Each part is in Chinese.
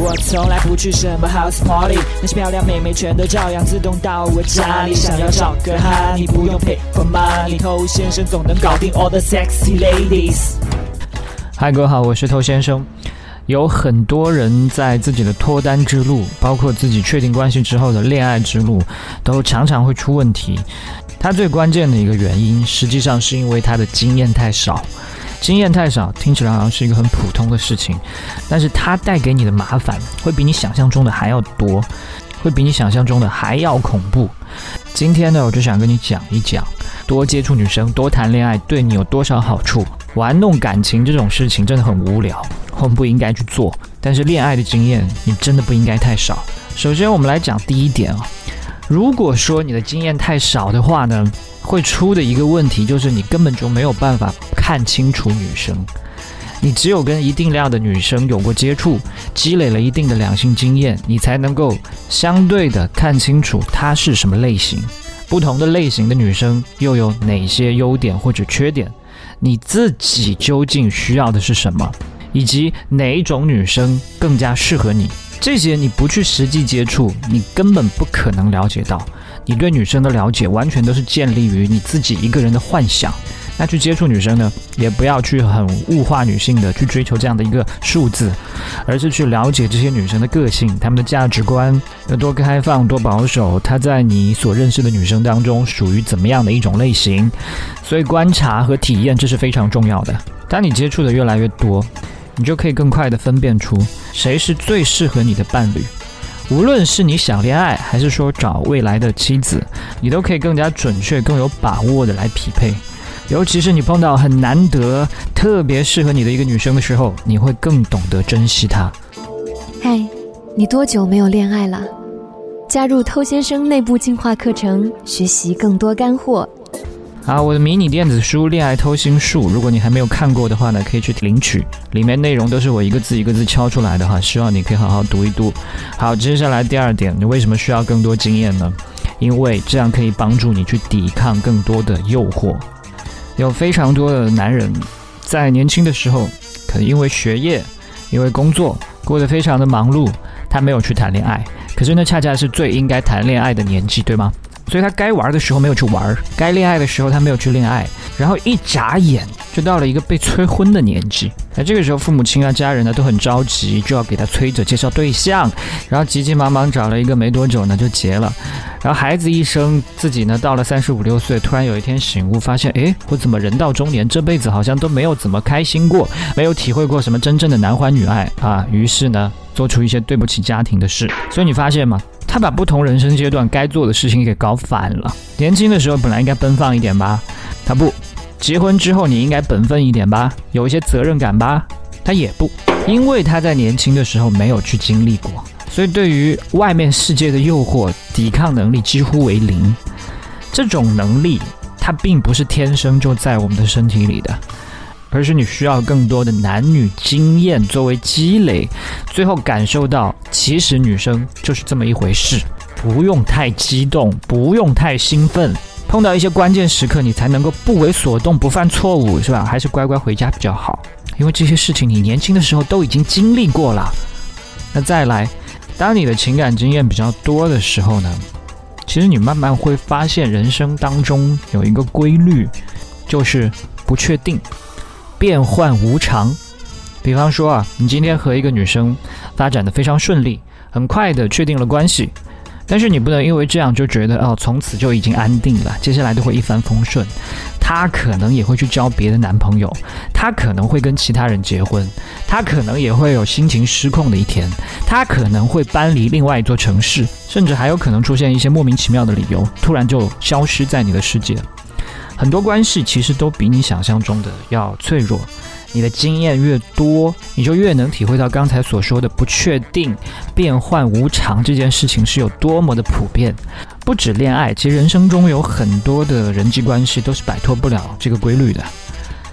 我从来不去什么 house party，那些漂亮妹妹全都照样自动到我家里。想要找个哈，你不用 pay for money，偷先生总能搞定 all the sexy ladies。嗨，各位好，我是偷先生。有很多人在自己的脱单之路，包括自己确定关系之后的恋爱之路，都常常会出问题。他最关键的一个原因，实际上是因为他的经验太少。经验太少，听起来好像是一个很普通的事情，但是它带给你的麻烦会比你想象中的还要多，会比你想象中的还要恐怖。今天呢，我就想跟你讲一讲，多接触女生，多谈恋爱，对你有多少好处。玩弄感情这种事情真的很无聊，我们不应该去做。但是恋爱的经验，你真的不应该太少。首先，我们来讲第一点啊，如果说你的经验太少的话呢？会出的一个问题就是你根本就没有办法看清楚女生，你只有跟一定量的女生有过接触，积累了一定的两性经验，你才能够相对的看清楚她是什么类型，不同的类型的女生又有哪些优点或者缺点，你自己究竟需要的是什么，以及哪一种女生更加适合你，这些你不去实际接触，你根本不可能了解到。你对女生的了解完全都是建立于你自己一个人的幻想。那去接触女生呢，也不要去很物化女性的去追求这样的一个数字，而是去了解这些女生的个性、她们的价值观有多开放、多保守，她在你所认识的女生当中属于怎么样的一种类型。所以观察和体验这是非常重要的。当你接触的越来越多，你就可以更快的分辨出谁是最适合你的伴侣。无论是你想恋爱，还是说找未来的妻子，你都可以更加准确、更有把握的来匹配。尤其是你碰到很难得、特别适合你的一个女生的时候，你会更懂得珍惜她。嗨，你多久没有恋爱了？加入偷先生内部进化课程，学习更多干货。好，我的迷你电子书《恋爱偷心术》，如果你还没有看过的话呢，可以去领取。里面内容都是我一个字一个字敲出来的哈，希望你可以好好读一读。好，接下来第二点，你为什么需要更多经验呢？因为这样可以帮助你去抵抗更多的诱惑。有非常多的男人在年轻的时候，可能因为学业、因为工作过得非常的忙碌，他没有去谈恋爱。可是那恰恰是最应该谈恋爱的年纪，对吗？所以他该玩的时候没有去玩，该恋爱的时候他没有去恋爱，然后一眨眼就到了一个被催婚的年纪。那这个时候父母亲啊、家人呢都很着急，就要给他催着介绍对象，然后急急忙忙找了一个没多久呢就结了。然后孩子一生，自己呢到了三十五六岁，突然有一天醒悟，发现哎，我怎么人到中年，这辈子好像都没有怎么开心过，没有体会过什么真正的男欢女爱啊。于是呢，做出一些对不起家庭的事。所以你发现吗？他把不同人生阶段该做的事情给搞反了。年轻的时候本来应该奔放一点吧，他不；结婚之后你应该本分一点吧，有一些责任感吧，他也不。因为他在年轻的时候没有去经历过，所以对于外面世界的诱惑，抵抗能力几乎为零。这种能力，它并不是天生就在我们的身体里的。而是你需要更多的男女经验作为积累，最后感受到其实女生就是这么一回事，不用太激动，不用太兴奋，碰到一些关键时刻你才能够不为所动，不犯错误，是吧？还是乖乖回家比较好，因为这些事情你年轻的时候都已经经历过了。那再来，当你的情感经验比较多的时候呢，其实你慢慢会发现人生当中有一个规律，就是不确定。变幻无常，比方说啊，你今天和一个女生发展的非常顺利，很快的确定了关系，但是你不能因为这样就觉得哦，从此就已经安定了，接下来都会一帆风顺。她可能也会去交别的男朋友，她可能会跟其他人结婚，她可能也会有心情失控的一天，她可能会搬离另外一座城市，甚至还有可能出现一些莫名其妙的理由，突然就消失在你的世界。很多关系其实都比你想象中的要脆弱。你的经验越多，你就越能体会到刚才所说的不确定、变幻无常这件事情是有多么的普遍。不止恋爱，其实人生中有很多的人际关系都是摆脱不了这个规律的。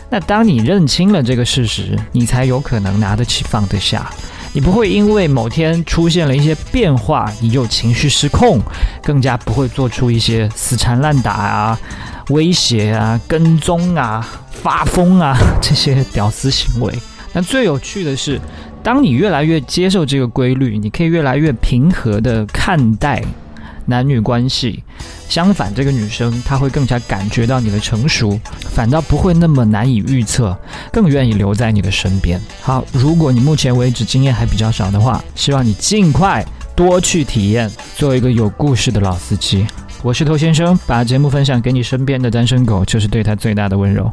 那当你认清了这个事实，你才有可能拿得起放得下。你不会因为某天出现了一些变化，你就情绪失控，更加不会做出一些死缠烂打啊。威胁啊，跟踪啊，发疯啊，这些屌丝行为。那最有趣的是，当你越来越接受这个规律，你可以越来越平和的看待男女关系。相反，这个女生她会更加感觉到你的成熟，反倒不会那么难以预测，更愿意留在你的身边。好，如果你目前为止经验还比较少的话，希望你尽快多去体验，做一个有故事的老司机。我是头先生，把节目分享给你身边的单身狗，就是对他最大的温柔。